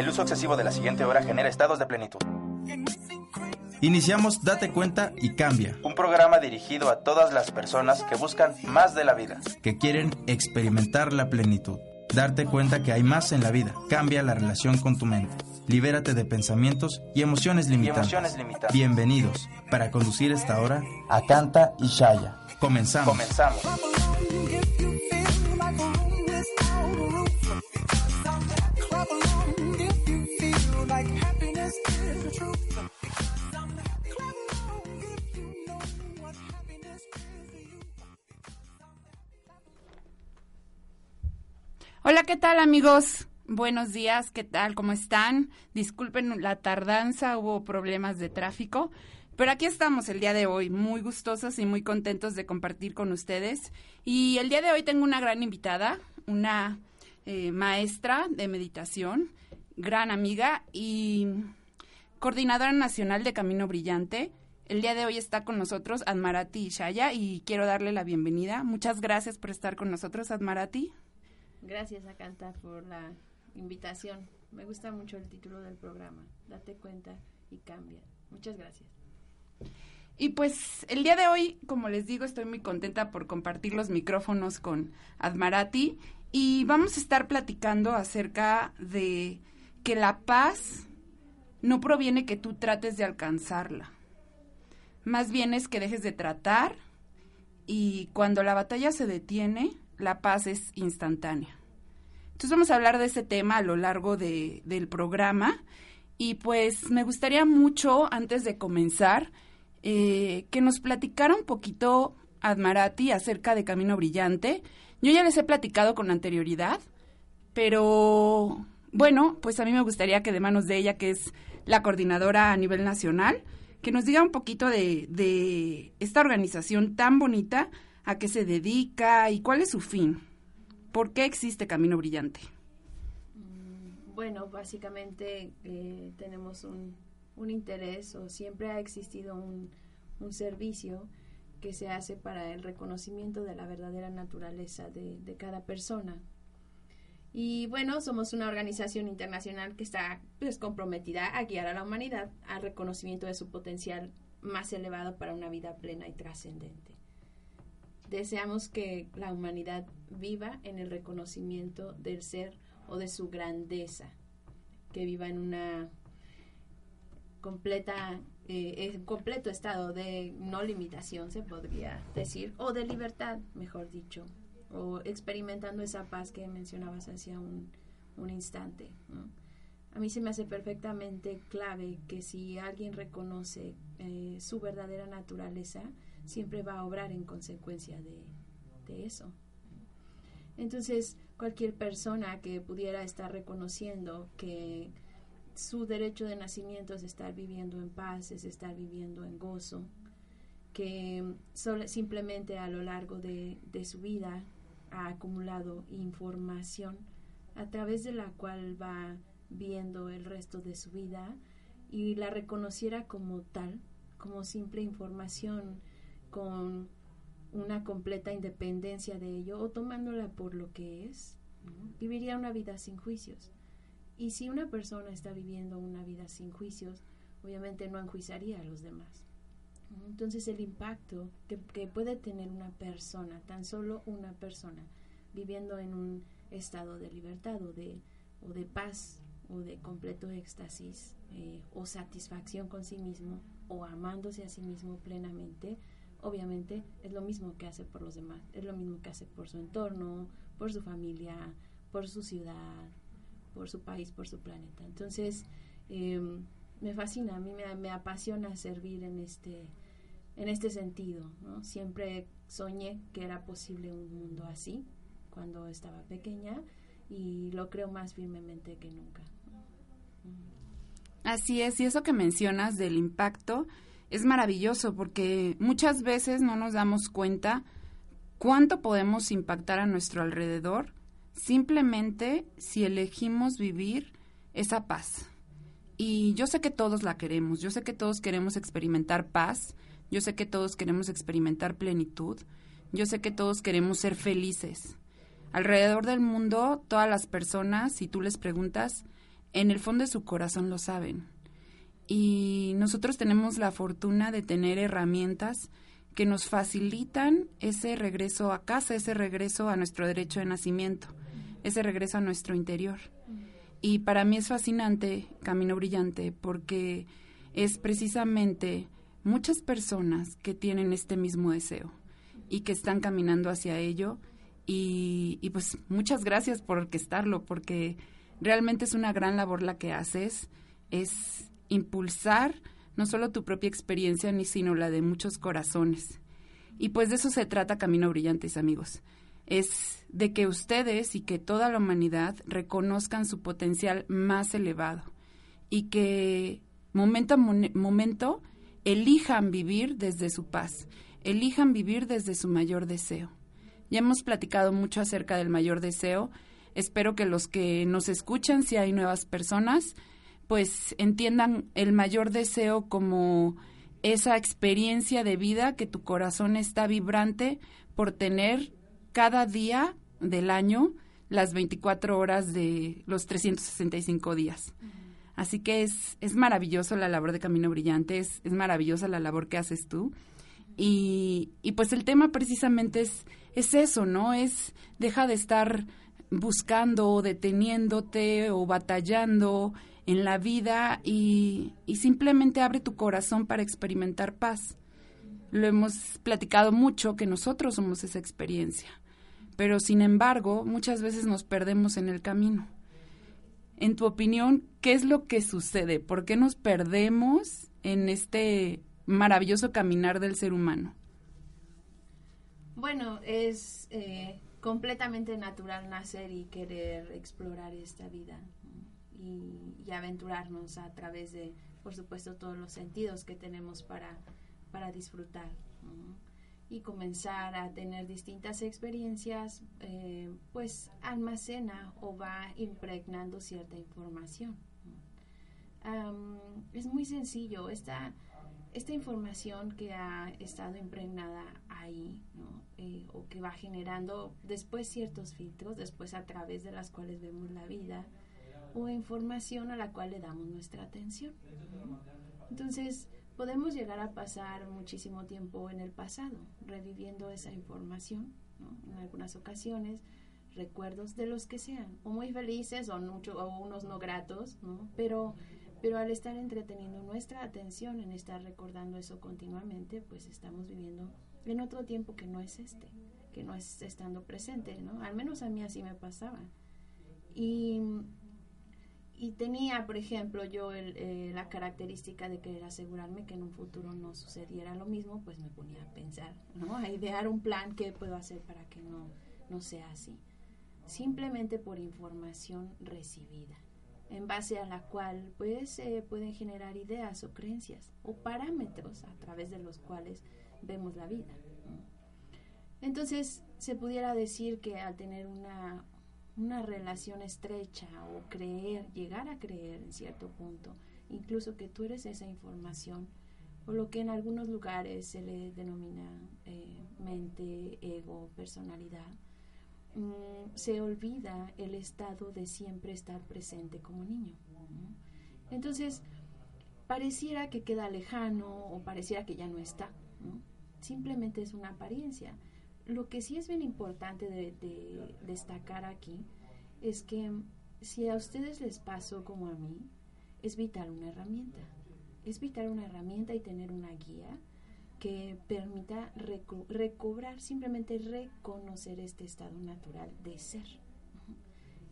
El uso excesivo de la siguiente hora genera estados de plenitud. Iniciamos Date cuenta y cambia. Un programa dirigido a todas las personas que buscan más de la vida. Que quieren experimentar la plenitud. Darte cuenta que hay más en la vida. Cambia la relación con tu mente. Libérate de pensamientos y emociones limitantes. Y emociones limitantes. Bienvenidos. Para conducir esta hora a Canta y Shaya. Comenzamos. Comenzamos. Hola, ¿qué tal amigos? Buenos días, ¿qué tal? ¿Cómo están? Disculpen la tardanza, hubo problemas de tráfico, pero aquí estamos el día de hoy, muy gustosos y muy contentos de compartir con ustedes. Y el día de hoy tengo una gran invitada, una eh, maestra de meditación, gran amiga y coordinadora nacional de Camino Brillante. El día de hoy está con nosotros Admarati Shaya y quiero darle la bienvenida. Muchas gracias por estar con nosotros, Admarati. Gracias, Acanta, por la invitación. Me gusta mucho el título del programa. Date cuenta y cambia. Muchas gracias. Y pues el día de hoy, como les digo, estoy muy contenta por compartir los micrófonos con Admarati y vamos a estar platicando acerca de que la paz no proviene que tú trates de alcanzarla. Más bien es que dejes de tratar y cuando la batalla se detiene, la paz es instantánea. Entonces vamos a hablar de ese tema a lo largo de, del programa y pues me gustaría mucho, antes de comenzar, eh, que nos platicara un poquito Admarati acerca de Camino Brillante. Yo ya les he platicado con anterioridad, pero bueno, pues a mí me gustaría que de manos de ella, que es la coordinadora a nivel nacional, que nos diga un poquito de, de esta organización tan bonita a qué se dedica y cuál es su fin. ¿Por qué existe Camino Brillante? Mm, bueno, básicamente eh, tenemos un, un, interés o siempre ha existido un, un, servicio que se hace para el reconocimiento de la verdadera naturaleza de, de, cada persona. Y bueno, somos una organización internacional que está pues, comprometida a guiar a la humanidad al reconocimiento de su potencial más elevado para una vida plena y trascendente. Deseamos que la humanidad viva en el reconocimiento del ser o de su grandeza, que viva en una completa, eh, completo estado de no limitación, se podría decir, o de libertad, mejor dicho, o experimentando esa paz que mencionabas hacia un, un instante. A mí se me hace perfectamente clave que si alguien reconoce eh, su verdadera naturaleza, siempre va a obrar en consecuencia de, de eso. Entonces, cualquier persona que pudiera estar reconociendo que su derecho de nacimiento es estar viviendo en paz, es estar viviendo en gozo, que solo, simplemente a lo largo de, de, su vida ha acumulado información a través de la cual va viendo el resto de su vida y la reconociera como tal, como simple información con una completa independencia de ello o tomándola por lo que es, viviría una vida sin juicios. Y si una persona está viviendo una vida sin juicios, obviamente no enjuiciaría a los demás. Entonces el impacto que, puede tener una persona, tan solo una persona, viviendo en un estado de libertad o de, o de paz o de completo éxtasis eh, o satisfacción con sí mismo o amándose a sí mismo plenamente, obviamente es lo mismo que hace por los demás, es lo mismo que hace por su entorno, por su familia, por su ciudad, por su país, por su planeta. Entonces, eh, me fascina, a mí me, apasiona servir en este, en este sentido. Siempre soñé que era posible un mundo así cuando estaba pequeña y lo creo más firmemente que nunca. Así es, y eso que mencionas del impacto es maravilloso porque muchas veces no nos damos cuenta cuánto podemos impactar a nuestro alrededor simplemente si elegimos vivir esa paz. Y yo sé que todos la queremos, yo sé que todos queremos experimentar paz, yo sé que todos queremos experimentar plenitud, yo sé que todos queremos ser felices. Alrededor del mundo, todas las personas, si tú les preguntas, en el fondo de su corazón lo saben. Y nosotros tenemos la fortuna de tener herramientas que nos facilitan ese regreso a casa, ese regreso a nuestro derecho de nacimiento, ese regreso a nuestro interior. Y para mí es fascinante Camino Brillante porque es precisamente muchas personas que tienen este mismo deseo y que están caminando hacia ello. Y, y pues muchas gracias por orquestarlo porque realmente es una gran labor la que haces. Es impulsar no solo tu propia experiencia, ni sino la de muchos corazones. Y pues de eso se trata Camino Brillantes, amigos. Es de que ustedes y que toda la humanidad reconozcan su potencial más elevado y que momento a momento elijan vivir desde su paz, elijan vivir desde su mayor deseo. Ya hemos platicado mucho acerca del mayor deseo. Espero que los que nos escuchan, si hay nuevas personas, pues entiendan el mayor deseo como esa experiencia de vida que tu corazón está vibrante por tener cada día del año las 24 horas de los 365 días. Así que es, es maravilloso la labor de Camino Brillante, es, es maravillosa la labor que haces tú. Y, y pues el tema precisamente es, es eso, ¿no? Es deja de estar buscando, deteniéndote o batallando en la vida y, simplemente abre tu corazón para experimentar paz. Lo hemos platicado mucho que nosotros somos esa experiencia, pero sin embargo muchas veces nos perdemos en el camino. En tu opinión, ¿qué es lo que sucede? ¿Por qué nos perdemos en este maravilloso caminar del ser humano? Bueno, es eh, completamente natural nacer y querer explorar esta vida y, aventurarnos a través de, por supuesto, todos los sentidos que tenemos para, para disfrutar. Y comenzar a tener distintas experiencias, eh, pues almacena o va impregnando cierta información. es muy sencillo, esta, esta información que ha estado impregnada ahí, eh, o que va generando después ciertos filtros, después a través de las cuales vemos la vida, o información a la cual le damos nuestra atención. Entonces, podemos llegar a pasar muchísimo tiempo en el pasado, reviviendo esa información, en algunas ocasiones, recuerdos de los que sean, o muy felices o, mucho, o unos no gratos, pero, pero al estar entreteniendo nuestra atención en estar recordando eso continuamente, pues estamos viviendo en otro tiempo que no es este, que no es estando presente, ¿no? Al menos a mí así me pasaba. Y y tenía, por ejemplo, yo eh, la característica de querer asegurarme que en un futuro no sucediera lo mismo, pues me ponía a pensar, ¿no? A idear un plan que puedo hacer para que no, no sea así. Simplemente por información recibida, en base a la cual pues se pueden generar ideas o creencias o parámetros a través de los cuales vemos la vida. Entonces, se pudiera decir que al tener una, una relación estrecha o creer, llegar a creer en cierto punto, incluso que tú eres esa información, o lo que en algunos lugares se le denomina eh, mente, ego, personalidad, mm, se olvida el estado de siempre estar presente como niño. Entonces, pareciera que queda lejano o pareciera que ya no está. Simplemente es una apariencia. Lo que sí es bien importante de, destacar aquí es que si a ustedes les pasó como a mí, es vital una herramienta. Es vital una herramienta y tener una guía que permita recobrar, simplemente reconocer este estado natural de ser.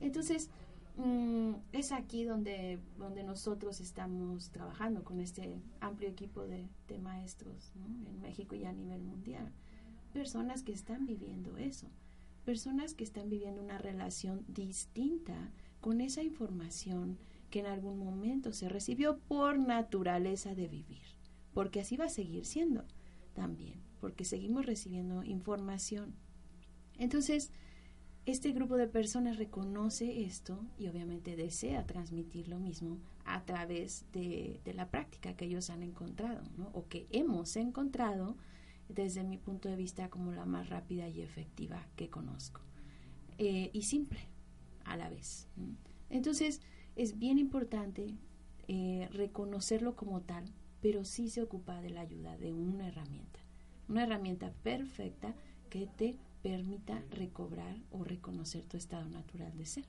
Entonces, mm, es aquí donde, donde nosotros estamos trabajando con este amplio equipo de, maestros en México y a nivel mundial personas que están viviendo eso, personas que están viviendo una relación distinta con esa información que en algún momento se recibió por naturaleza de vivir, porque así va a seguir siendo también, porque seguimos recibiendo información. Entonces, este grupo de personas reconoce esto y obviamente desea transmitir lo mismo a través de, la práctica que ellos han encontrado, ¿no? o que hemos encontrado desde mi punto de vista como la más rápida y efectiva que conozco. Eh, y simple a la vez. Entonces, es bien importante eh, reconocerlo como tal, pero sí se ocupa de la ayuda de una herramienta. Una herramienta perfecta que te permita recobrar o reconocer tu estado natural de ser.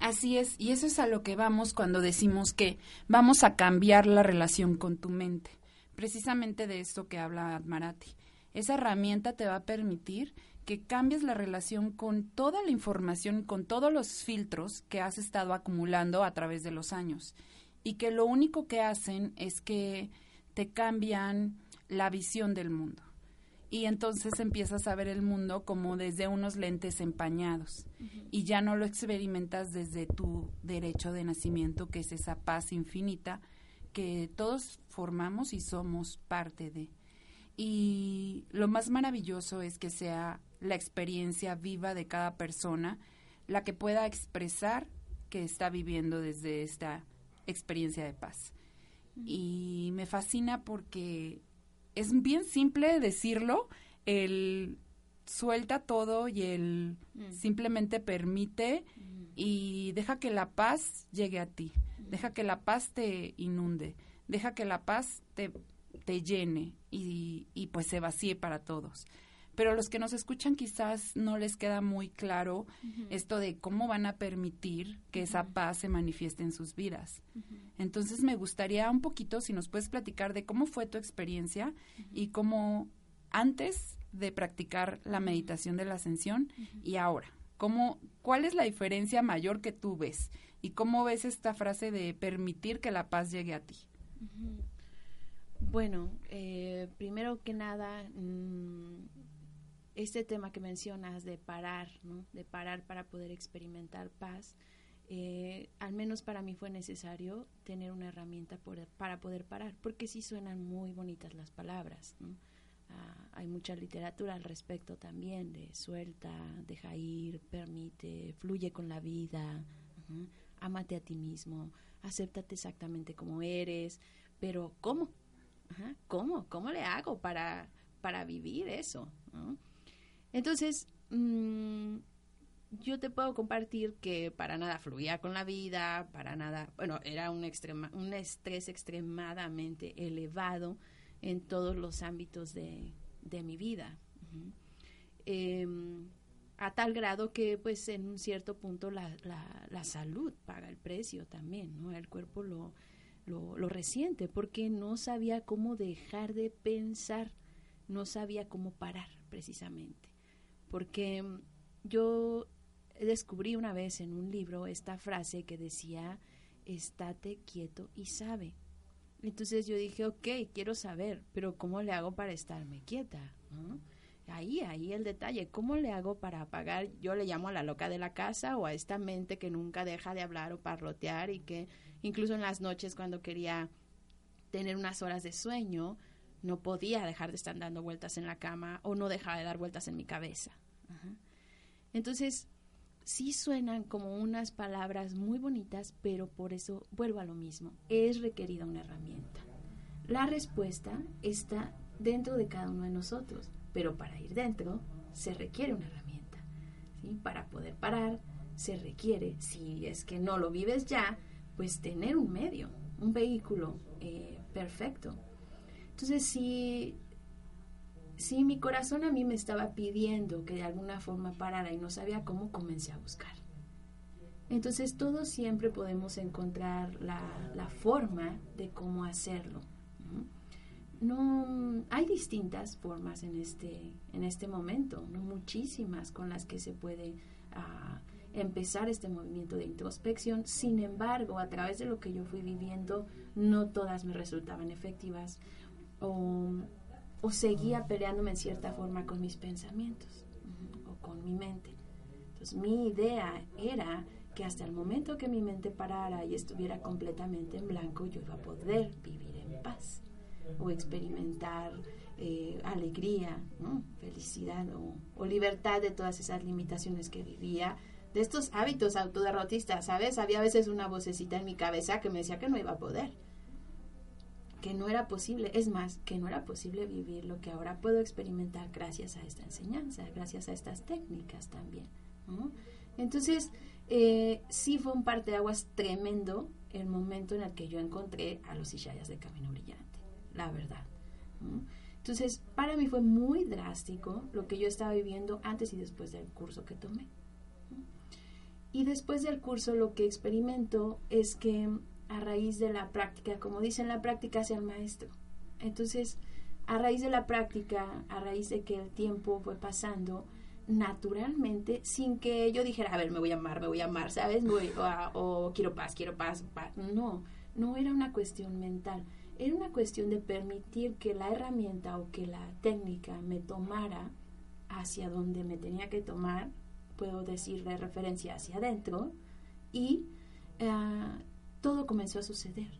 Así es, y eso es a lo que vamos cuando decimos que vamos a cambiar la relación con tu mente. Precisamente de esto que habla Admarati. Esa herramienta te va a permitir que cambies la relación con toda la información, con todos los filtros que has estado acumulando a través de los años y que lo único que hacen es que te cambian la visión del mundo. Y entonces empiezas a ver el mundo como desde unos lentes empañados y ya no lo experimentas desde tu derecho de nacimiento, que es esa paz infinita que todos formamos y somos parte de. Y lo más maravilloso es que sea la experiencia viva de cada persona la que pueda expresar que está viviendo desde esta experiencia de paz. Y me fascina porque es bien simple decirlo, el suelta todo y el mm. simplemente permite y deja que la paz llegue a ti, deja que la paz te inunde, deja que la paz te, te llene y, y pues se vacíe para todos pero los que nos escuchan quizás no les queda muy claro esto de cómo van a permitir que esa paz se manifieste en sus vidas. Entonces me gustaría un poquito si nos puedes platicar de cómo fue tu experiencia y cómo antes de practicar la meditación de la ascensión y ahora. ¿Cómo, ¿Cuál es la diferencia mayor que tú ves? ¿Y cómo ves esta frase de permitir que la paz llegue a ti? Bueno, eh, primero que nada, mm, este tema que mencionas de parar, ¿no? de parar para poder experimentar paz, eh, al menos para mí fue necesario tener una herramienta para poder parar, porque sí suenan muy bonitas las palabras. Ah, hay mucha literatura al respecto también de suelta, deja ir, permite, fluye con la vida, amate a ti mismo, acéptate exactamente como eres, pero ¿cómo? ¿Cómo? ¿Cómo le hago para, para vivir eso? Entonces, mm, yo te puedo compartir que para nada fluía con la vida, para nada, bueno, era un, extrema, un estrés extremadamente elevado en todos los ámbitos de, mi vida. A tal grado que pues en un cierto punto la, la, salud paga el precio también, ¿no? El cuerpo lo, lo, lo, resiente porque no sabía cómo dejar de pensar, no sabía cómo parar precisamente porque mm, yo descubrí una vez en un libro esta frase que decía, estate quieto y sabe. Entonces yo dije, ok, quiero saber, pero ¿cómo le hago para estarme quieta? Ahí, ahí el detalle, ¿cómo le hago para apagar? Yo le llamo a la loca de la casa o a esta mente que nunca deja de hablar o parrotear y que incluso en las noches cuando quería tener unas horas de sueño, no podía dejar de estar dando vueltas en la cama o no dejaba de dar vueltas en mi cabeza. Entonces, sí suenan como unas palabras muy bonitas, pero por eso vuelvo a lo mismo. Es requerida una herramienta. La respuesta está dentro de cada uno de nosotros, pero para ir dentro se requiere una herramienta. Para poder parar se requiere, si es que no lo vives ya, pues tener un medio, un vehículo eh, perfecto. Entonces, si Sí, mi corazón a mí me estaba pidiendo que de alguna forma parara y no sabía cómo, comencé a buscar. Entonces todos siempre podemos encontrar la, la forma de cómo hacerlo. ¿No? hay distintas formas en este, en este momento, no muchísimas con las que se puede ah, empezar este movimiento de introspección. Sin embargo, a través de lo que yo fui viviendo, no todas me resultaban efectivas. O, o seguía peleándome en cierta forma con mis pensamientos. con mi mente. Entonces mi idea era que hasta el momento que mi mente parara y estuviera completamente en blanco, yo iba a poder vivir en paz o experimentar eh, alegría, felicidad o, libertad de todas esas limitaciones que vivía, de estos hábitos autoderrotistas, ¿sabes? Había a veces una vocecita en mi cabeza que me decía que no iba a poder, que no era posible, es más, que no era posible vivir lo que ahora puedo experimentar gracias a esta enseñanza, gracias a estas técnicas también. Entonces, eh, sí fue un parteaguas tremendo el momento en el que yo encontré a los Ishayas de Camino Brillante, la verdad. Entonces, para mí fue muy drástico lo que yo estaba viviendo antes y después del curso que tomé. Y después del curso lo que experimento es que a raíz de la práctica, como dicen, la práctica hace al maestro. Entonces, a raíz de la práctica, a raíz de que el tiempo fue pasando, naturalmente, sin que yo dijera, a ver, me voy a amar, me voy a amar, ¿sabes? o, quiero paz, quiero paz, paz. No, no era una cuestión mental era una cuestión de permitir que la herramienta o que la técnica me tomara hacia donde me tenía que tomar, puedo decir de referencia hacia adentro, y eh, todo comenzó a suceder.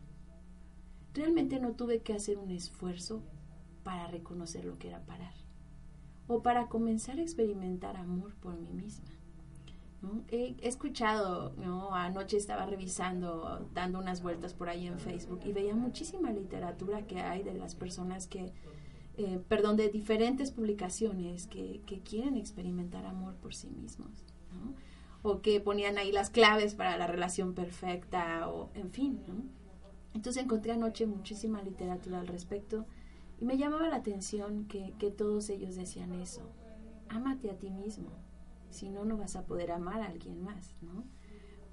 Realmente no tuve que hacer un esfuerzo para reconocer lo que era parar o para comenzar a experimentar amor por mí misma. He, escuchado, ¿no? anoche estaba revisando, dando unas vueltas por ahí en Facebook y veía muchísima literatura que hay de las personas que, eh, perdón, de diferentes publicaciones que, que, quieren experimentar amor por sí mismos, o que ponían ahí las claves para la relación perfecta, o en fin. Entonces encontré anoche muchísima literatura al respecto y me llamaba la atención que, que todos ellos decían eso, ámate a ti mismo si no, no vas a poder amar a alguien más, ¿no?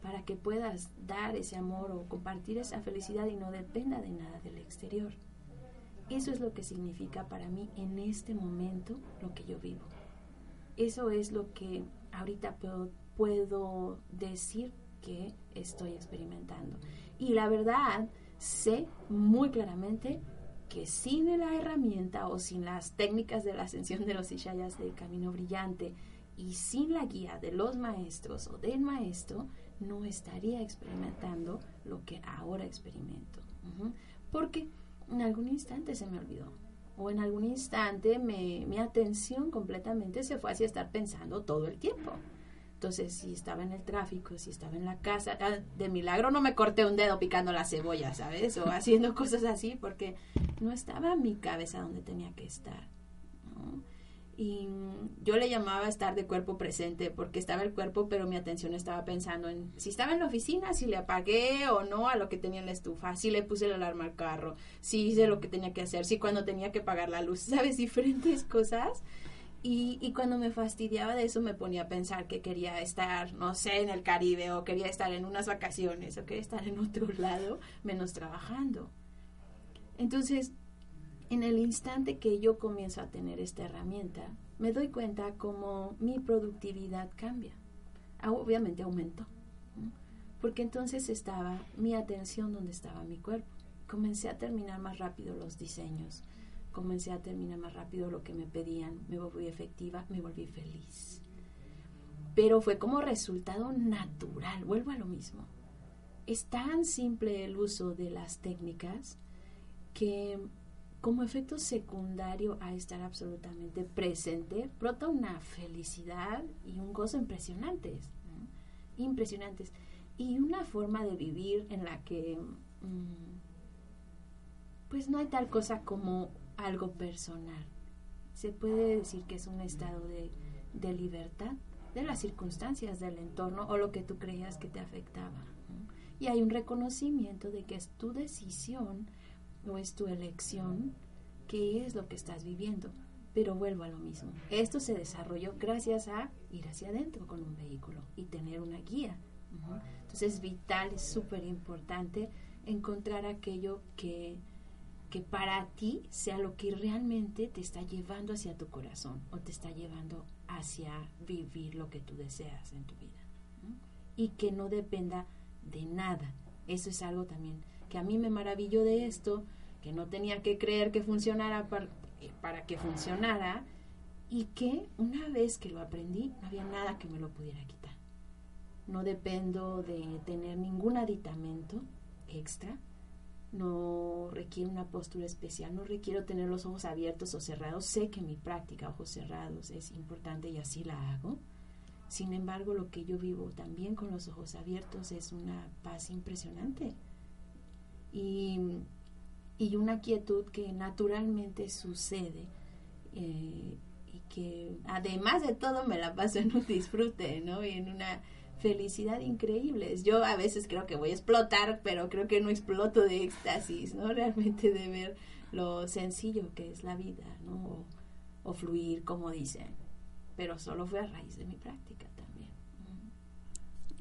Para que puedas dar ese amor o compartir esa felicidad y no dependa de nada del exterior. Eso es lo que significa para mí en este momento lo que yo vivo. Eso es lo que ahorita puedo, puedo decir que estoy experimentando. Y la verdad, sé muy claramente que sin la herramienta o sin las técnicas de la ascensión de los Ishayas del camino brillante, y sin la guía de los maestros o del maestro, no estaría experimentando lo que ahora experimento. Porque en algún instante se me olvidó. O en algún instante mi atención completamente se fue hacia estar pensando todo el tiempo. Entonces, si estaba en el tráfico, si estaba en la casa, ah, de milagro no me corté un dedo picando la cebolla, ¿sabes? O haciendo cosas así, porque no estaba mi cabeza donde tenía que estar. ¿no? Y yo le llamaba estar de cuerpo presente porque estaba el cuerpo pero mi atención estaba pensando en si estaba en la oficina, si le apagué o no a lo que tenía en la estufa, si le puse el alarma al carro, si hice lo que tenía que hacer, si cuando tenía que pagar la luz, sabes, diferentes cosas. Y, y cuando me fastidiaba de eso me ponía a pensar que quería estar, no sé, en el Caribe o quería estar en unas vacaciones o quería estar en otro lado menos trabajando. Entonces, en el instante que yo comienzo a tener esta herramienta, me doy cuenta cómo mi productividad cambia. Ah, obviamente aumentó, porque entonces estaba mi atención donde estaba mi cuerpo. Comencé a terminar más rápido los diseños, comencé a terminar más rápido lo que me pedían, me volví efectiva, me volví feliz. Pero fue como resultado natural, vuelvo a lo mismo. Es tan simple el uso de las técnicas que como efecto secundario a estar absolutamente presente, brota una felicidad y un gozo impresionantes, impresionantes, y una forma de vivir en la que mm, pues no hay tal cosa como algo personal. Se puede decir que es un estado de, de libertad de las circunstancias del entorno o lo que tú creías que te afectaba. Y hay un reconocimiento de que es tu decisión no es tu elección, qué es lo que estás viviendo. Pero vuelvo a lo mismo. Esto se desarrolló gracias a ir hacia adentro con un vehículo y tener una guía. Entonces es vital, es súper importante encontrar aquello que, que para ti sea lo que realmente te está llevando hacia tu corazón o te está llevando hacia vivir lo que tú deseas en tu vida. Y que no dependa de nada. Eso es algo también que a mí me maravilló de esto, que no tenía que creer que funcionara para, que funcionara y que una vez que lo aprendí no había nada que me lo pudiera quitar. No dependo de tener ningún aditamento extra, no requiere una postura especial, no requiero tener los ojos abiertos o cerrados. Sé que mi práctica ojos cerrados es importante y así la hago. Sin embargo, lo que yo vivo también con los ojos abiertos es una paz impresionante y, y una quietud que naturalmente sucede eh, y que además de todo me la paso en un disfrute, ¿no? Y en una felicidad increíble. Yo a veces creo que voy a explotar, pero creo que no exploto de éxtasis, ¿no? Realmente de ver lo sencillo que es la vida, ¿no? O, fluir, como dicen. Pero solo fue a raíz de mi práctica.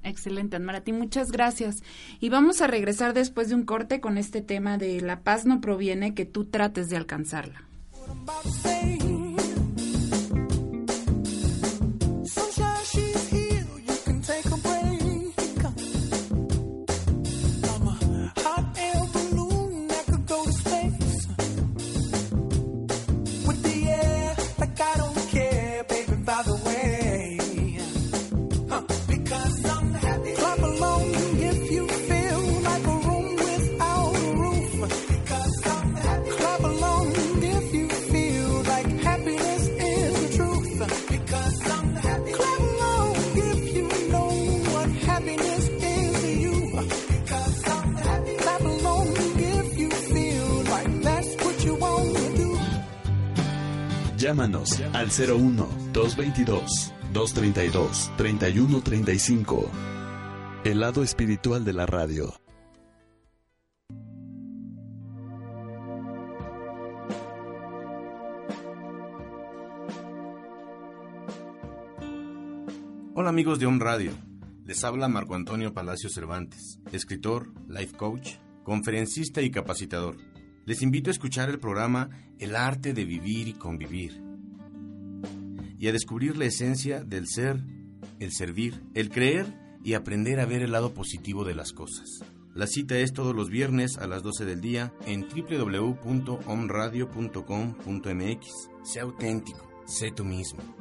Excelente, Marati, muchas gracias. Y vamos a regresar después de un corte con este tema de la paz no proviene que tú trates de alcanzarla. Llámanos al 01 222 232 3135. El lado espiritual de la radio. Hola amigos de Home Radio. Les habla Marco Antonio Palacio Cervantes, escritor, life coach, conferencista y capacitador. Les invito a escuchar el programa El arte de vivir y convivir y a descubrir la esencia del ser, el servir, el creer y aprender a ver el lado positivo de las cosas. La cita es todos los viernes a las 12 del día en www.omradio.com.mx. Sé auténtico, sé tú mismo.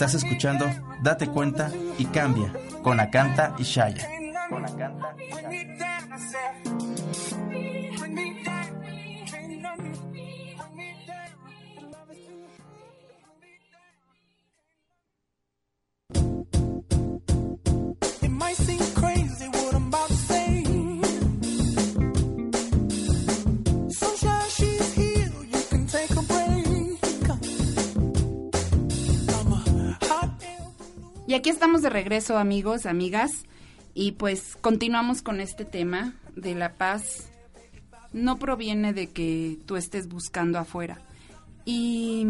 Estás escuchando Date cuenta y cambia con Acanta y Shaya. Con y Shaya. Y aquí estamos de regreso, amigos, amigas, y pues continuamos con este tema de la paz. No proviene de que tú estés buscando afuera. Y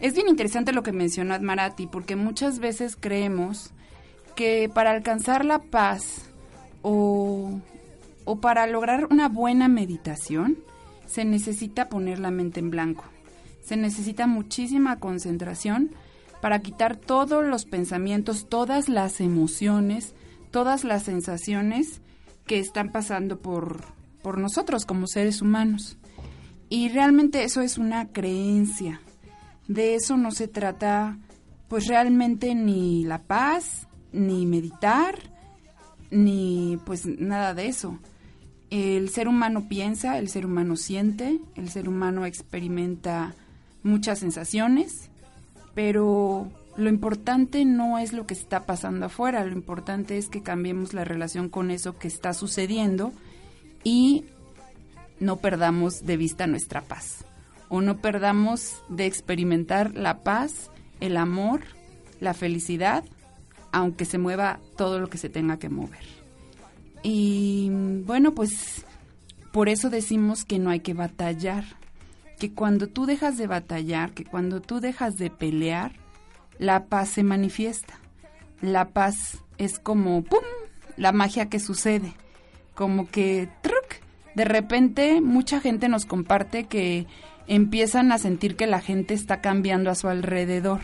es bien interesante lo que mencionó Admarati, porque muchas veces creemos que para alcanzar la paz o, o para lograr una buena meditación, se necesita poner la mente en blanco. Se necesita muchísima concentración para quitar todos los pensamientos, todas las emociones, todas las sensaciones que están pasando por, por nosotros como seres humanos. Y realmente eso es una creencia. De eso no se trata pues realmente ni la paz, ni meditar, ni pues nada de eso. El ser humano piensa, el ser humano siente, el ser humano experimenta muchas sensaciones pero lo importante no es lo que está pasando afuera, lo importante es que cambiemos la relación con eso que está sucediendo y no perdamos de vista nuestra paz o no perdamos de experimentar la paz, el amor, la felicidad aunque se mueva todo lo que se tenga que mover. Y bueno, pues por eso decimos que no hay que batallar, que cuando tú dejas de batallar, que cuando tú dejas de pelear, la paz se manifiesta. La paz es como, ¡pum!, la magia que sucede. Como que, ¡truc! De repente mucha gente nos comparte que empiezan a sentir que la gente está cambiando a su alrededor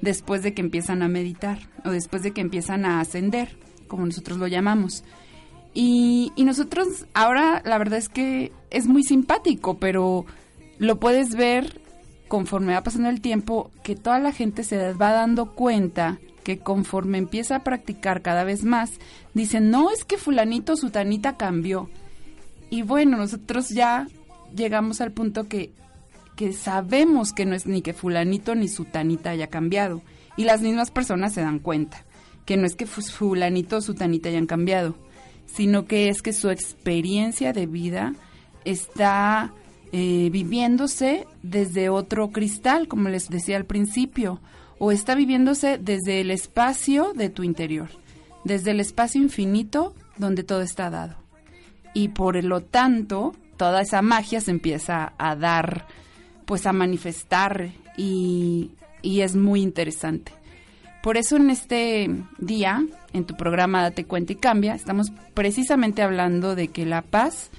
después de que empiezan a meditar o después de que empiezan a ascender, como nosotros lo llamamos. Y, y nosotros ahora la verdad es que es muy simpático, pero lo puedes ver conforme va pasando el tiempo que toda la gente se va dando cuenta que conforme empieza a practicar cada vez más, dicen, no, es que fulanito, sutanita cambió. Y bueno, nosotros ya llegamos al punto que, que sabemos que no es ni que fulanito ni sutanita haya cambiado. Y las mismas personas se dan cuenta que no es que fulanito o sutanita hayan cambiado, sino que es que su experiencia de vida está eh, viviéndose desde otro cristal, como les decía al principio, o está viviéndose desde el espacio de tu interior, desde el espacio infinito donde todo está dado. Y por lo tanto, toda esa magia se empieza a dar, pues a manifestar y, y es muy interesante. Por eso en este día, en tu programa Date cuenta y cambia, estamos precisamente hablando de que la paz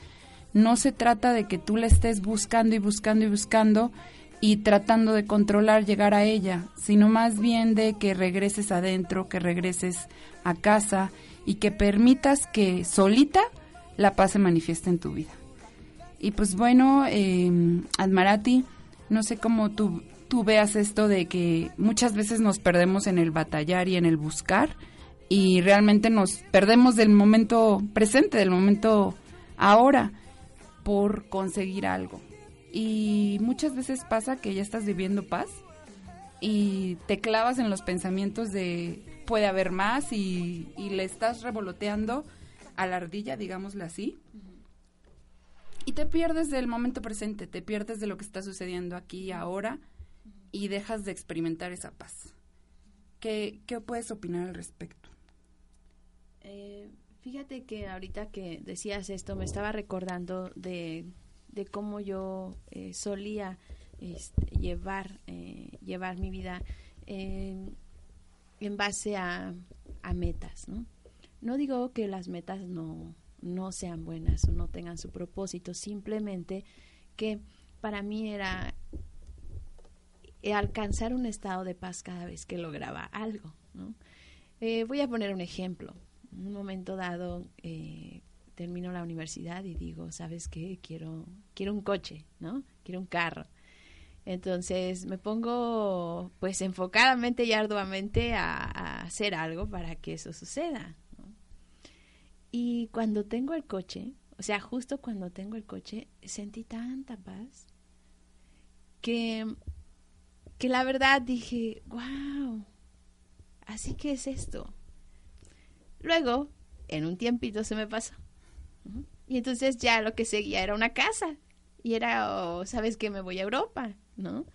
no se trata de que tú la estés buscando y buscando y buscando y tratando de controlar llegar a ella, sino más bien de que regreses adentro, que regreses a casa y que permitas que solita la paz se manifieste en tu vida. Y pues bueno, eh, Admarati, no sé cómo tú, tú veas esto de que muchas veces nos perdemos en el batallar y en el buscar y realmente nos perdemos del momento presente, del momento ahora por conseguir algo. Y muchas veces pasa que ya estás viviendo paz y te clavas en los pensamientos de puede haber más y, le estás revoloteando a la ardilla, digámoslo así. Y te pierdes del momento presente, te pierdes de lo que está sucediendo aquí y ahora y dejas de experimentar esa paz. ¿Qué, qué puedes opinar al respecto? Eh, fíjate que ahorita que decías esto me estaba recordando de de cómo yo eh, solía este, llevar, eh, llevar mi vida en base a, metas, ¿no? No digo que las metas no, no sean buenas o no tengan su propósito, simplemente que para mí era alcanzar un estado de paz cada vez que lograba algo. ¿no? Eh, voy a poner un ejemplo. Un momento dado, eh, termino la universidad y digo, ¿sabes qué? Quiero, quiero un coche, ¿no? Quiero un carro. Entonces me pongo pues enfocadamente y arduamente a, hacer algo para que eso suceda. Y cuando tengo el coche, o sea, justo cuando tengo el coche, sentí tanta paz que, que la verdad dije, wow, así que es esto. Luego, en un tiempito se me pasó. Y entonces ya lo que seguía era una casa. Y era, oh, sabes que me voy a Europa, ¿no?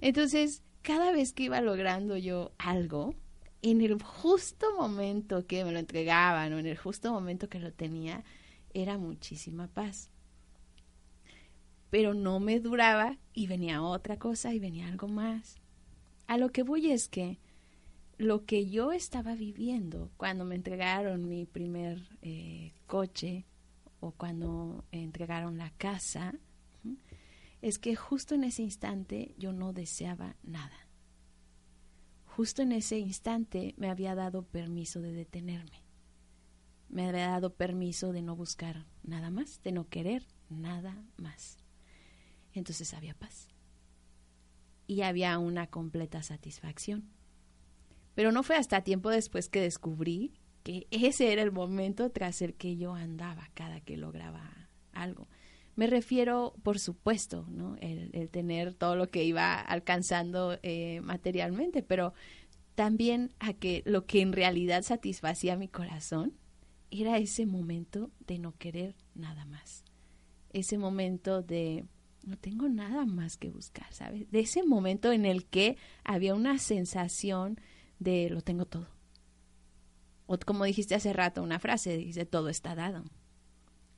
Entonces, cada vez que iba logrando yo algo, en el justo momento que me lo entregaban o en el justo momento que lo tenía, era muchísima paz. Pero no me duraba y venía otra cosa y venía algo más. A lo que voy es que lo que yo estaba viviendo cuando me entregaron mi primer eh, coche, o cuando entregaron la casa, es que justo en ese instante yo no deseaba nada. Justo en ese instante me había dado permiso de detenerme. Me había dado permiso de no buscar nada más, de no querer nada más. Entonces había paz. Y había una completa satisfacción. Pero no fue hasta tiempo después que descubrí que ese era el momento tras el que yo andaba cada que lograba algo. Me refiero, por supuesto, ¿no? el, tener todo lo que iba alcanzando eh, materialmente, pero también a que lo que en realidad satisfacía mi corazón era ese momento de no querer nada más. Ese momento de no tengo nada más que buscar, ¿sabes? De ese momento en el que había una sensación de lo tengo todo O como dijiste hace rato, una frase, dice, todo está dado.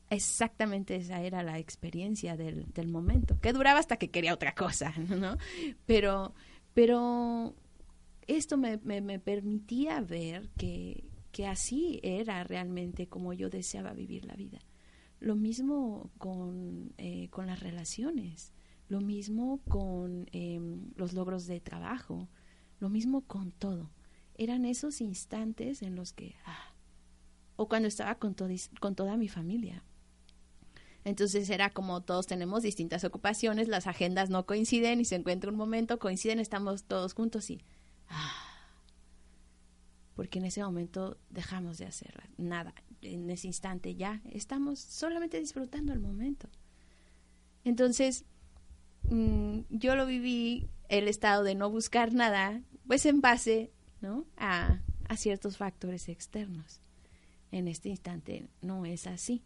Exactamente esa era la experiencia del, del momento, que duraba hasta que quería otra cosa, ¿no? Pero, pero esto me, me, permitía ver que, que así era realmente como yo deseaba vivir la vida. Lo mismo con, eh, con las relaciones, lo mismo con em, los logros de trabajo, lo mismo con todo. Eran esos instantes en los que, ah, o cuando estaba con, con toda mi familia. Entonces era como todos tenemos distintas ocupaciones, las agendas no coinciden y se encuentra un momento, coinciden, estamos todos juntos y, ah, porque en ese momento dejamos de hacer nada, en ese instante ya estamos solamente disfrutando el momento. Entonces, mm, yo lo viví el estado de no buscar nada, pues en base a, ciertos factores externos. En este instante no es así.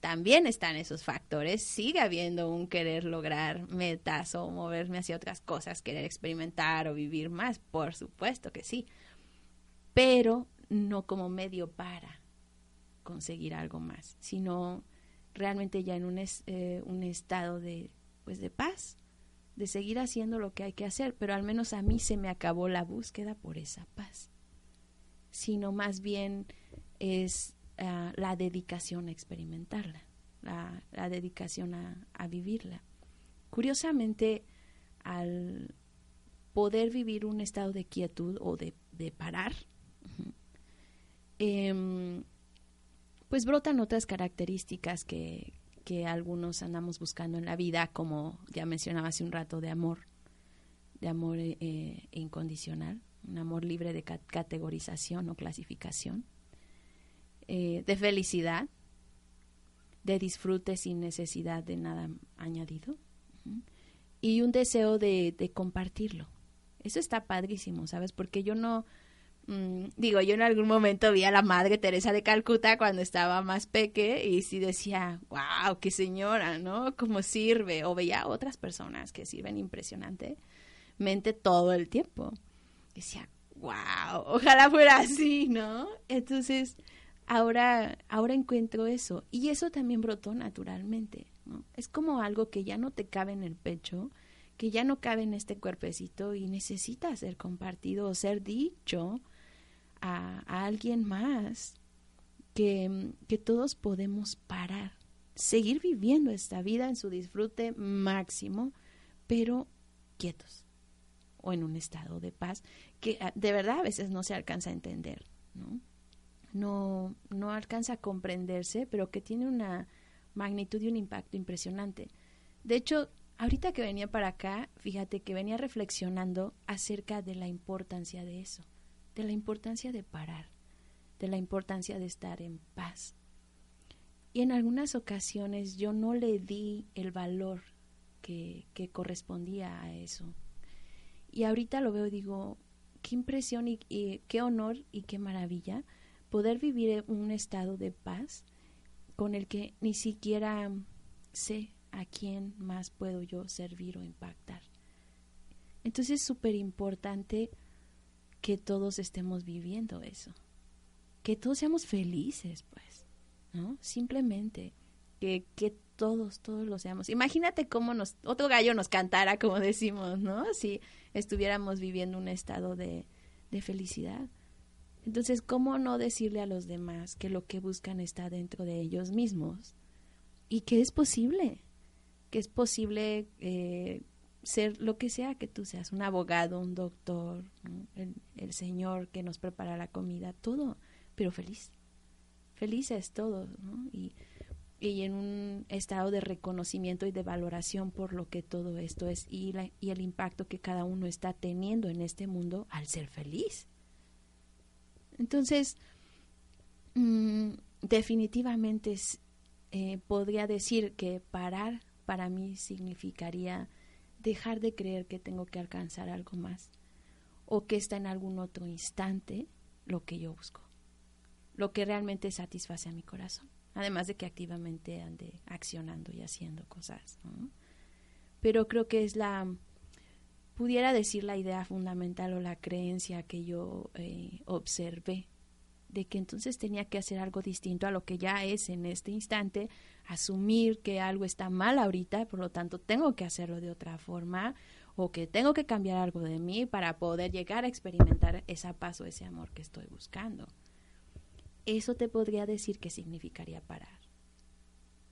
También están esos factores, sigue habiendo un querer lograr metas o moverme hacia otras cosas, querer experimentar o vivir más, por supuesto que sí pero no como medio para conseguir algo más, sino realmente ya en un, eh, un estado de, pues de paz, de seguir haciendo lo que hay que hacer, pero al menos a mí se me acabó la búsqueda por esa paz, sino más bien es ah, la dedicación a experimentarla, la, la dedicación a, a vivirla. Curiosamente, al poder vivir un estado de quietud o de, de parar, Em, pues brotan otras características que, que algunos andamos buscando en la vida, como ya mencionaba hace un rato, de amor, de amor eh, incondicional, un amor libre de categorización o clasificación, eh, de felicidad, de disfrute sin necesidad de nada añadido, y un deseo de, de compartirlo. Eso está padrísimo, ¿sabes? Porque yo no, Mm, digo, yo en algún momento vi a la madre Teresa de Calcuta cuando estaba más peque y sí decía, wow, qué señora, ¿no? ¿Cómo sirve? O veía a otras personas que sirven impresionantemente todo el tiempo. decía, wow, ojalá fuera así, ¿no? Entonces, ahora, ahora encuentro eso. Y eso también brotó naturalmente, ¿no? Es como algo que ya no te cabe en el pecho, que ya no cabe en este cuerpecito y necesita ser compartido o ser dicho a, alguien más, que, que todos podemos parar, seguir viviendo esta vida en su disfrute máximo, pero quietos o en un estado de paz que ah, de verdad a veces no se alcanza a entender, ¿no? No, no alcanza a comprenderse, pero que tiene una magnitud y un impacto impresionante. De hecho, ahorita que venía para acá, fíjate que venía reflexionando acerca de la importancia de eso de la importancia de parar, de la importancia de estar en paz. Y en algunas ocasiones yo no le di el valor que, que correspondía a eso. Y ahorita lo veo y digo, qué impresión y, qué honor y qué maravilla poder vivir un estado de paz con el que ni siquiera sé a quién más puedo yo servir o impactar. Entonces es súper importante que todos estemos viviendo eso. Que todos seamos felices, pues, ¿no? Simplemente que, que todos, todos lo seamos. Imagínate cómo nos, otro gallo nos cantara, como decimos, ¿no? Si estuviéramos viviendo un estado de, de felicidad. Entonces, ¿cómo no decirle a los demás que lo que buscan está dentro de ellos mismos? Y que es posible, que es posible eh, ser lo que sea que tú seas, un abogado, un doctor, el, Señor que nos prepara la comida, todo, pero feliz. Feliz es todo, ¿no? Y, y en un estado de reconocimiento y de valoración por lo que todo esto es y, y el impacto que cada uno está teniendo en este mundo al ser feliz. Entonces, mm, definitivamente eh, podría decir que parar para mí significaría dejar de creer que tengo que alcanzar algo más o que está en algún otro instante lo que yo busco, lo que realmente satisface a mi corazón, además de que activamente ande accionando y haciendo cosas. Pero creo que es la, pudiera decir la idea fundamental o la creencia que yo eh, observé de que entonces tenía que hacer algo distinto a lo que ya es en este instante, asumir que algo está mal ahorita, por lo tanto tengo que hacerlo de otra forma o que tengo que cambiar algo de mí para poder llegar a experimentar esa paz o ese amor que estoy buscando. Eso te podría decir que significaría parar.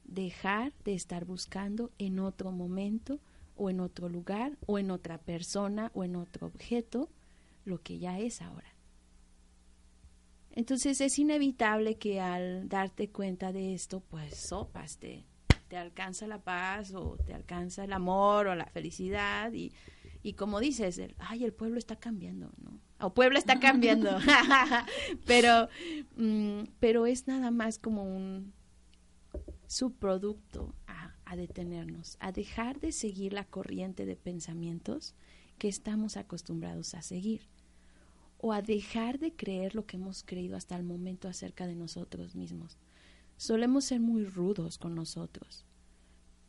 Dejar de estar buscando en otro momento o en otro lugar o en otra persona o en otro objeto lo que ya es ahora. Entonces es inevitable que al darte cuenta de esto, pues sopas, te, alcanza la paz o te alcanza el amor o la felicidad y, y como dices, el, ay, el pueblo está cambiando, ¿no? O pueblo está cambiando, pero, mm, pero es nada más como un subproducto a detenernos, a dejar de seguir la corriente de pensamientos que estamos acostumbrados a seguir o a dejar de creer lo que hemos creído hasta el momento acerca de nosotros mismos. Solemos ser muy rudos con nosotros.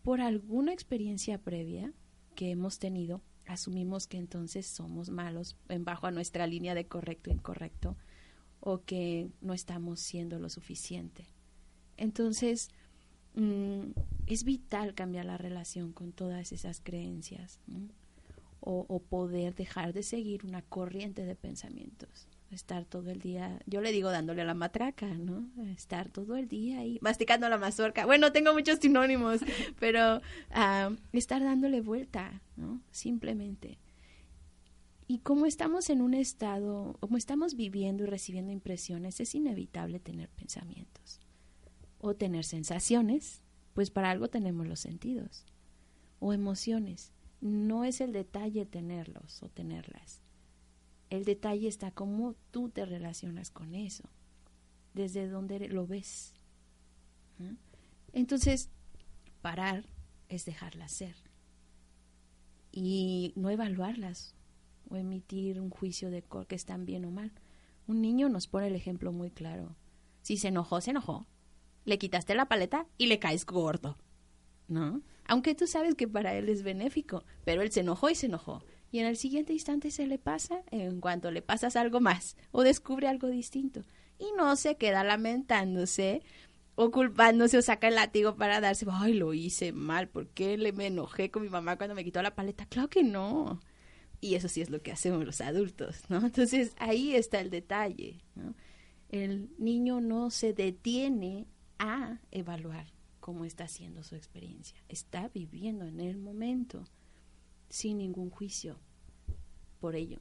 Por alguna experiencia previa que hemos tenido, asumimos que entonces somos malos en bajo a nuestra línea de correcto e incorrecto o que no estamos siendo lo suficiente. Entonces, mm, es vital cambiar la relación con todas esas creencias o, poder dejar de seguir una corriente de pensamientos. Estar todo el día, yo le digo dándole la matraca, ¿no? Estar todo el día ahí masticando la mazorca. Bueno, tengo muchos sinónimos, pero ah, estar dándole vuelta, ¿no? Simplemente. Y como estamos en un estado, como estamos viviendo y recibiendo impresiones, es inevitable tener pensamientos o tener sensaciones, pues para algo tenemos los sentidos, o emociones no es el detalle tenerlos o tenerlas. El detalle está cómo tú te relacionas con eso, desde donde lo ves. Entonces, parar es dejarlas ser y no evaluarlas o emitir un juicio de que están bien o mal. Un niño nos pone el ejemplo muy claro. Si se enojó, se enojó. Le quitaste la paleta y le caes gordo. ¿No? aunque tú sabes que para él es benéfico, pero él se enojó y se enojó. Y en el siguiente instante se le pasa en cuanto le pasas algo más o descubre algo distinto. Y no se queda lamentándose o culpándose o saca el látigo para darse, ay, lo hice mal, ¿por qué le me enojé con mi mamá cuando me quitó la paleta? Claro que no. Y eso sí es lo que hacemos los adultos, ¿no? Entonces ahí está el detalle. El niño no se detiene a evaluar cómo está haciendo su experiencia. Está viviendo en el momento sin ningún juicio por ello.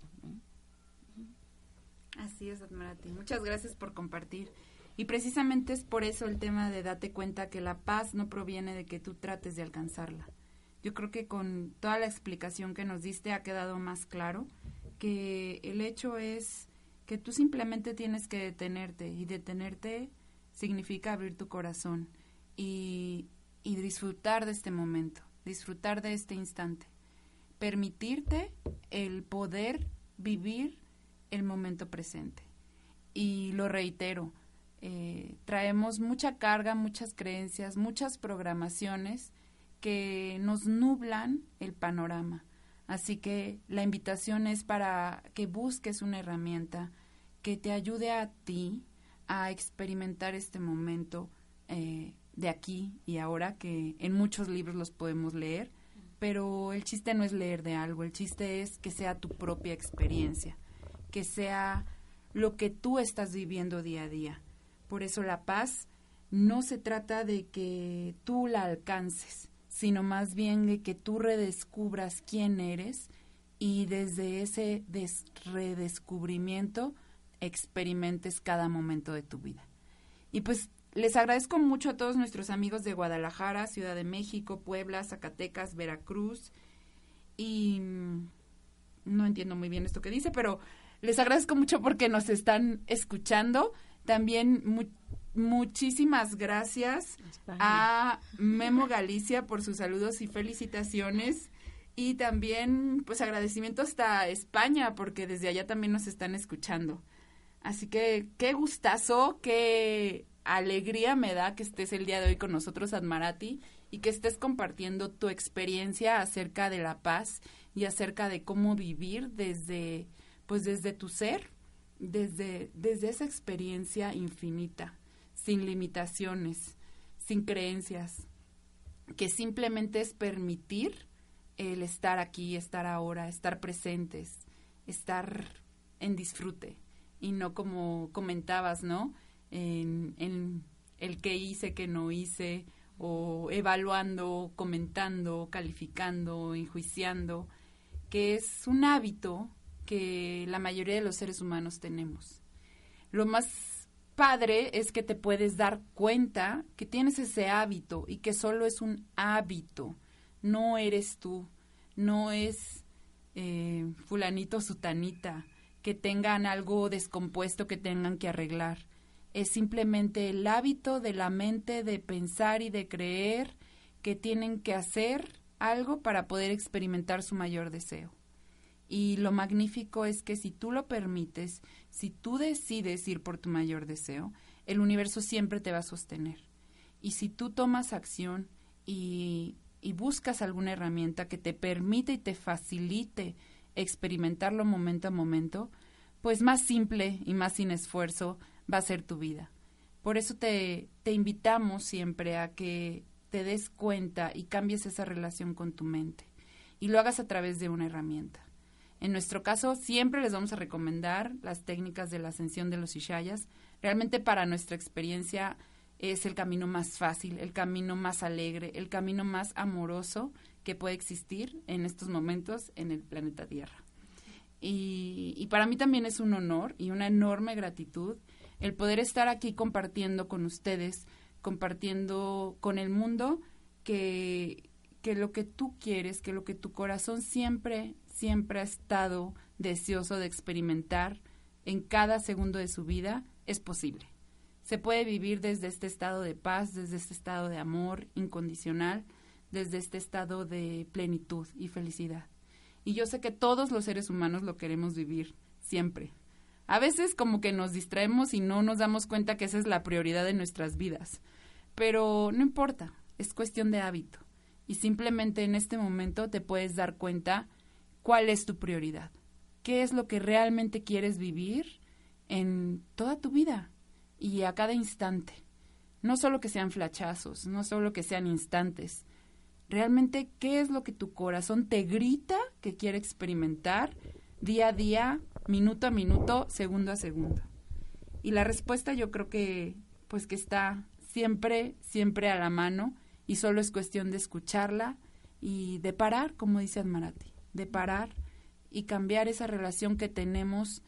Así es, Admarati. Muchas gracias por compartir. Y precisamente es por eso el tema de date cuenta que la paz no proviene de que tú trates de alcanzarla. Yo creo que con toda la explicación que nos diste ha quedado más claro que el hecho es que tú simplemente tienes que detenerte y detenerte significa abrir tu corazón y, disfrutar de este momento, disfrutar de este instante, permitirte el poder vivir el momento presente. Y lo reitero, eh, traemos mucha carga, muchas creencias, muchas programaciones que nos nublan el panorama. Así que la invitación es para que busques una herramienta que te ayude a ti a experimentar este momento eh, de aquí y ahora, que en muchos libros los podemos leer, pero el chiste no es leer de algo, el chiste es que sea tu propia experiencia, que sea lo que tú estás viviendo día a día. Por eso la paz no se trata de que tú la alcances, sino más bien de que tú redescubras quién eres y desde ese redescubrimiento experimentes cada momento de tu vida. Y pues les agradezco mucho a todos nuestros amigos de Guadalajara, Ciudad de México, Puebla, Zacatecas, Veracruz y mm, no entiendo muy bien esto que dice, pero les agradezco mucho porque nos están escuchando. También muchísimas gracias a Memo Galicia por sus saludos y felicitaciones. Y también, pues, agradecimiento hasta España, porque desde allá también nos están escuchando. Así que qué gustazo, qué alegría me da que estés el día de hoy con nosotros, Admarati, y que estés compartiendo tu experiencia acerca de la paz y acerca de cómo vivir desde, pues desde tu ser desde, desde esa experiencia infinita, sin limitaciones, sin creencias, que simplemente es permitir el estar aquí, estar ahora, estar presentes, estar en disfrute y no como comentabas, ¿no? En, el que hice, que no hice, o evaluando, comentando, calificando, enjuiciando, que es un hábito que la mayoría de los seres humanos tenemos. Lo más padre es que te puedes dar cuenta que tienes ese hábito y que solo es un hábito, no eres tú, no es eh, fulanito sutanita, que tengan algo descompuesto que tengan que arreglar. Es simplemente el hábito de la mente de pensar y de creer que tienen que hacer algo para poder experimentar su mayor deseo. Y lo magnífico es que si tú lo permites, si tú decides ir por tu mayor deseo, el universo siempre te va a sostener. Y si tú tomas acción y, y buscas alguna herramienta que te permite y te facilite experimentarlo momento a momento, pues más simple y más sin esfuerzo va a ser tu vida. Por eso te, te invitamos siempre a que te des cuenta y cambies esa relación con tu mente y lo hagas a través de una herramienta. En nuestro caso, siempre les vamos a recomendar las técnicas de la ascensión de los Ishayas. Realmente para nuestra experiencia es el camino más fácil, el camino más alegre, el camino más amoroso que puede existir en estos momentos en el planeta Tierra. Y, y, para mí también es un honor y una enorme gratitud el poder estar aquí compartiendo con ustedes, compartiendo con el mundo que, que lo que tú quieres, que lo que tu corazón siempre siempre ha estado deseoso de experimentar en cada segundo de su vida, es posible. Se puede vivir desde este estado de paz, desde este estado de amor incondicional, desde este estado de plenitud y felicidad. Y yo sé que todos los seres humanos lo queremos vivir, siempre. A veces como que nos distraemos y no nos damos cuenta que esa es la prioridad de nuestras vidas. Pero no importa, es cuestión de hábito. Y simplemente en este momento te puedes dar cuenta cuál es tu prioridad, qué es lo que realmente quieres vivir en toda tu vida y a cada instante. No solo que sean flachazos, no solo que sean instantes. Realmente, ¿qué es lo que tu corazón te grita que quiere experimentar día a día, minuto a minuto, segundo a segundo? Y la respuesta yo creo que, pues que está siempre, siempre a la mano y solo es cuestión de escucharla y de parar, como dice Admarati de parar y cambiar esa relación que tenemos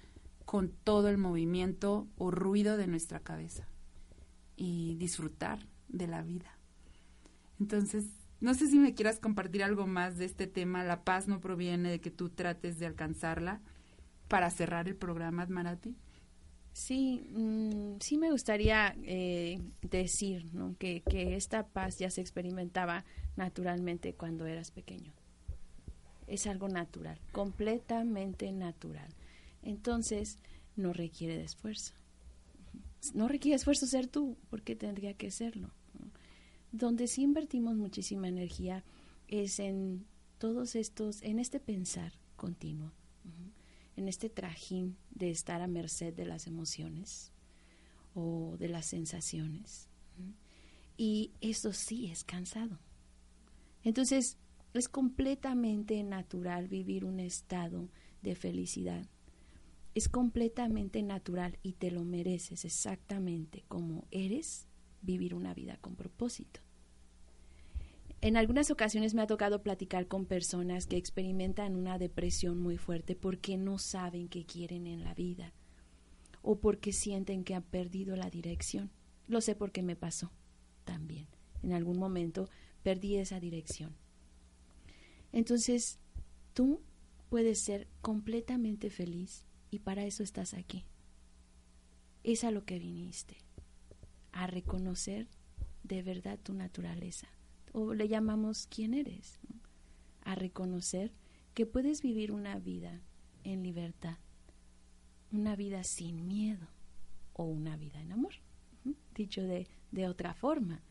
con todo el movimiento o ruido de nuestra cabeza y disfrutar de la vida. Entonces, no sé si me quieras compartir algo más de este tema. La paz no proviene de que tú trates de alcanzarla para cerrar el programa, Admarati. Sí, mm, sí me gustaría eh, decir que, que esta paz ya se experimentaba naturalmente cuando eras pequeño es algo natural, completamente natural. Entonces, no requiere de esfuerzo. No requiere esfuerzo ser tú, porque tendría que serlo. Donde sí invertimos muchísima energía es en todos estos, en este pensar continuo, en este trajín de estar a merced de las emociones o de las sensaciones. Y eso sí es cansado. Entonces, es completamente natural vivir un estado de felicidad. Es completamente natural y te lo mereces exactamente como eres vivir una vida con propósito. En algunas ocasiones me ha tocado platicar con personas que experimentan una depresión muy fuerte porque no saben qué quieren en la vida o porque sienten que han perdido la dirección. Lo sé porque me pasó también. En algún momento perdí esa dirección entonces, tú puedes ser completamente feliz y para eso estás aquí. Es a lo que viniste, a reconocer de verdad tu naturaleza, o le llamamos quién eres, a reconocer que puedes vivir una vida en libertad, una vida sin miedo o una vida en amor, dicho de, de otra forma,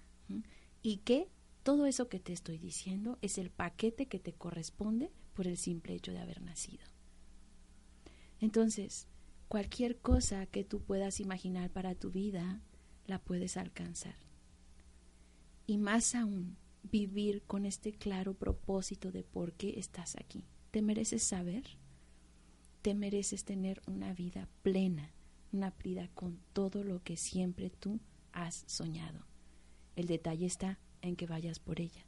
y que todo eso que te estoy diciendo es el paquete que te corresponde por el simple hecho de haber nacido. Entonces, cualquier cosa que tú puedas imaginar para tu vida, la puedes alcanzar. Y más aún, vivir con este claro propósito de por qué estás aquí. ¿Te mereces saber? ¿Te mereces tener una vida plena, una vida con todo lo que siempre tú has soñado? El detalle está en que vayas por ella.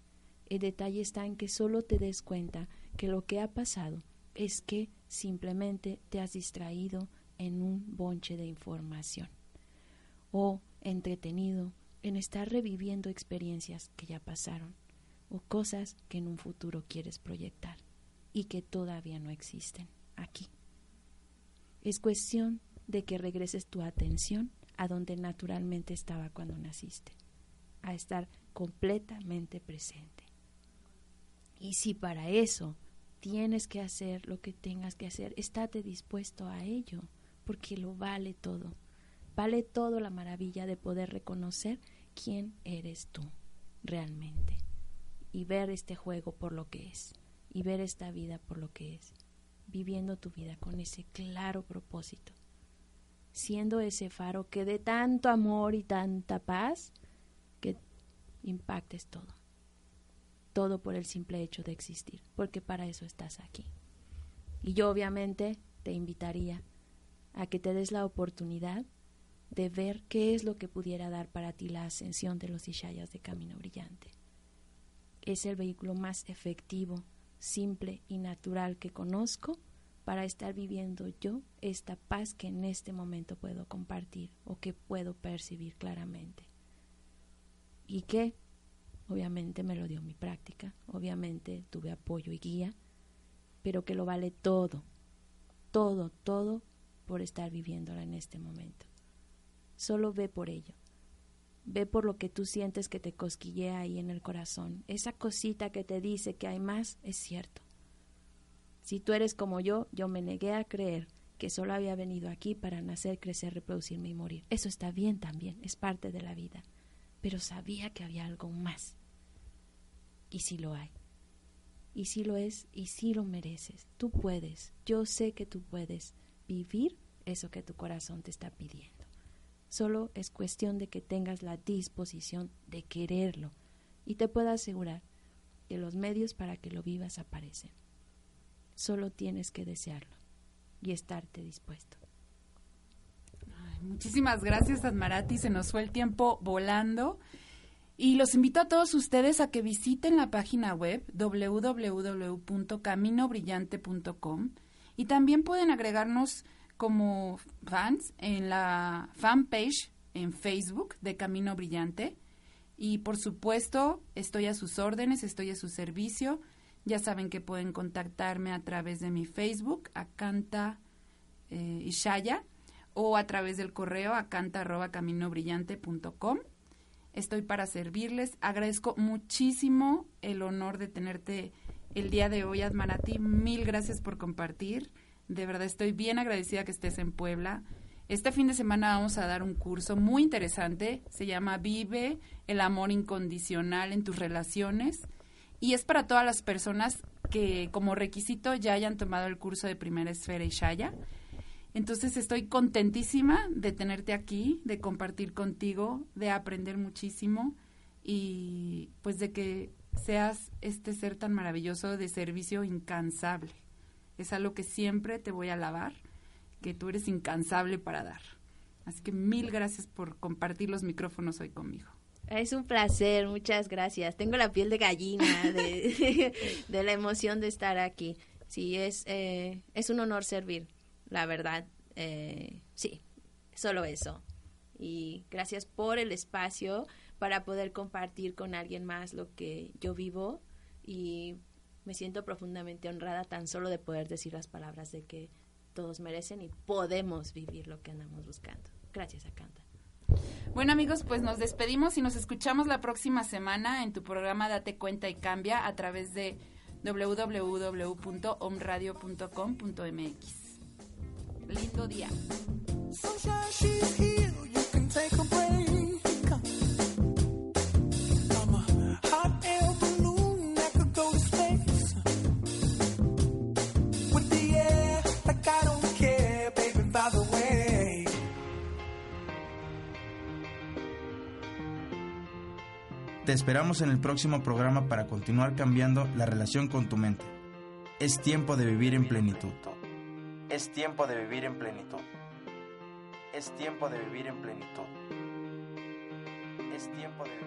El detalle está en que solo te des cuenta que lo que ha pasado es que simplemente te has distraído en un bonche de información o entretenido en estar reviviendo experiencias que ya pasaron o cosas que en un futuro quieres proyectar y que todavía no existen aquí. Es cuestión de que regreses tu atención a donde naturalmente estaba cuando naciste, a estar completamente presente. Y si para eso tienes que hacer lo que tengas que hacer, estate dispuesto a ello, porque lo vale todo. Vale todo la maravilla de poder reconocer quién eres tú realmente. Y ver este juego por lo que es y ver esta vida por lo que es, viviendo tu vida con ese claro propósito, siendo ese faro que dé tanto amor y tanta paz que impactes todo. Todo por el simple hecho de existir, porque para eso estás aquí. Y yo obviamente te invitaría a que te des la oportunidad de ver qué es lo que pudiera dar para ti la ascensión de los Ishayas de Camino Brillante. Es el vehículo más efectivo, simple y natural que conozco para estar viviendo yo esta paz que en este momento puedo compartir o que puedo percibir claramente. Y que Obviamente me lo dio mi práctica, obviamente tuve apoyo y guía, pero que lo vale todo, todo, todo por estar viviéndola en este momento. Solo ve por ello. Ve por lo que tú sientes que te cosquillea ahí en el corazón. Esa cosita que te dice que hay más es cierto. Si tú eres como yo, yo me negué a creer que solo había venido aquí para nacer, crecer, reproducirme y morir. Eso está bien también, es parte de la vida pero sabía que había algo más. Y sí lo hay. Y sí lo es y sí lo mereces. Tú puedes, yo sé que tú puedes vivir eso que tu corazón te está pidiendo. Solo es cuestión de que tengas la disposición de quererlo y te puedo asegurar que los medios para que lo vivas aparecen. Solo tienes que desearlo y estarte dispuesto. Muchísimas gracias, Admarati. Se nos fue el tiempo volando. Y los invito a todos ustedes a que visiten la página web www.caminobrillante.com y también pueden agregarnos como fans en la fanpage en Facebook de Camino Brillante. Y por supuesto, estoy a sus órdenes, estoy a su servicio. Ya saben que pueden contactarme a través de mi Facebook, Acanta eh, Ishaya o a través del correo a canta.caminobrillante.com. Estoy para servirles. Agradezco muchísimo el honor de tenerte el día de hoy, Admarati. Mil gracias por compartir. De verdad estoy bien agradecida que estés en Puebla. Este fin de semana vamos a dar un curso muy interesante. Se llama Vive el amor incondicional en tus relaciones. Y es para todas las personas que como requisito ya hayan tomado el curso de primera esfera y Shaya entonces estoy contentísima de tenerte aquí, de compartir contigo, de aprender muchísimo y pues de que seas este ser tan maravilloso de servicio incansable. Es algo que siempre te voy a alabar, que tú eres incansable para dar. Así que mil gracias por compartir los micrófonos hoy conmigo. Es un placer, muchas gracias. Tengo la piel de gallina de, la emoción de estar aquí. Sí, es, eh, es un honor servir la verdad. Eh, sí, solo eso. Y gracias por el espacio para poder compartir con alguien más lo que yo vivo y me siento profundamente honrada tan solo de poder decir las palabras de que todos merecen y podemos vivir lo que andamos buscando. Gracias, Acanta. Bueno amigos, pues nos despedimos y nos escuchamos la próxima semana en tu programa Date Cuenta y Cambia a través de www.omradio.com.mx lindo día. Te esperamos en el próximo programa para continuar cambiando la relación con tu mente. Es tiempo de vivir en plenitud. Es tiempo de vivir en plenitud. Es tiempo de vivir en plenitud. Es tiempo de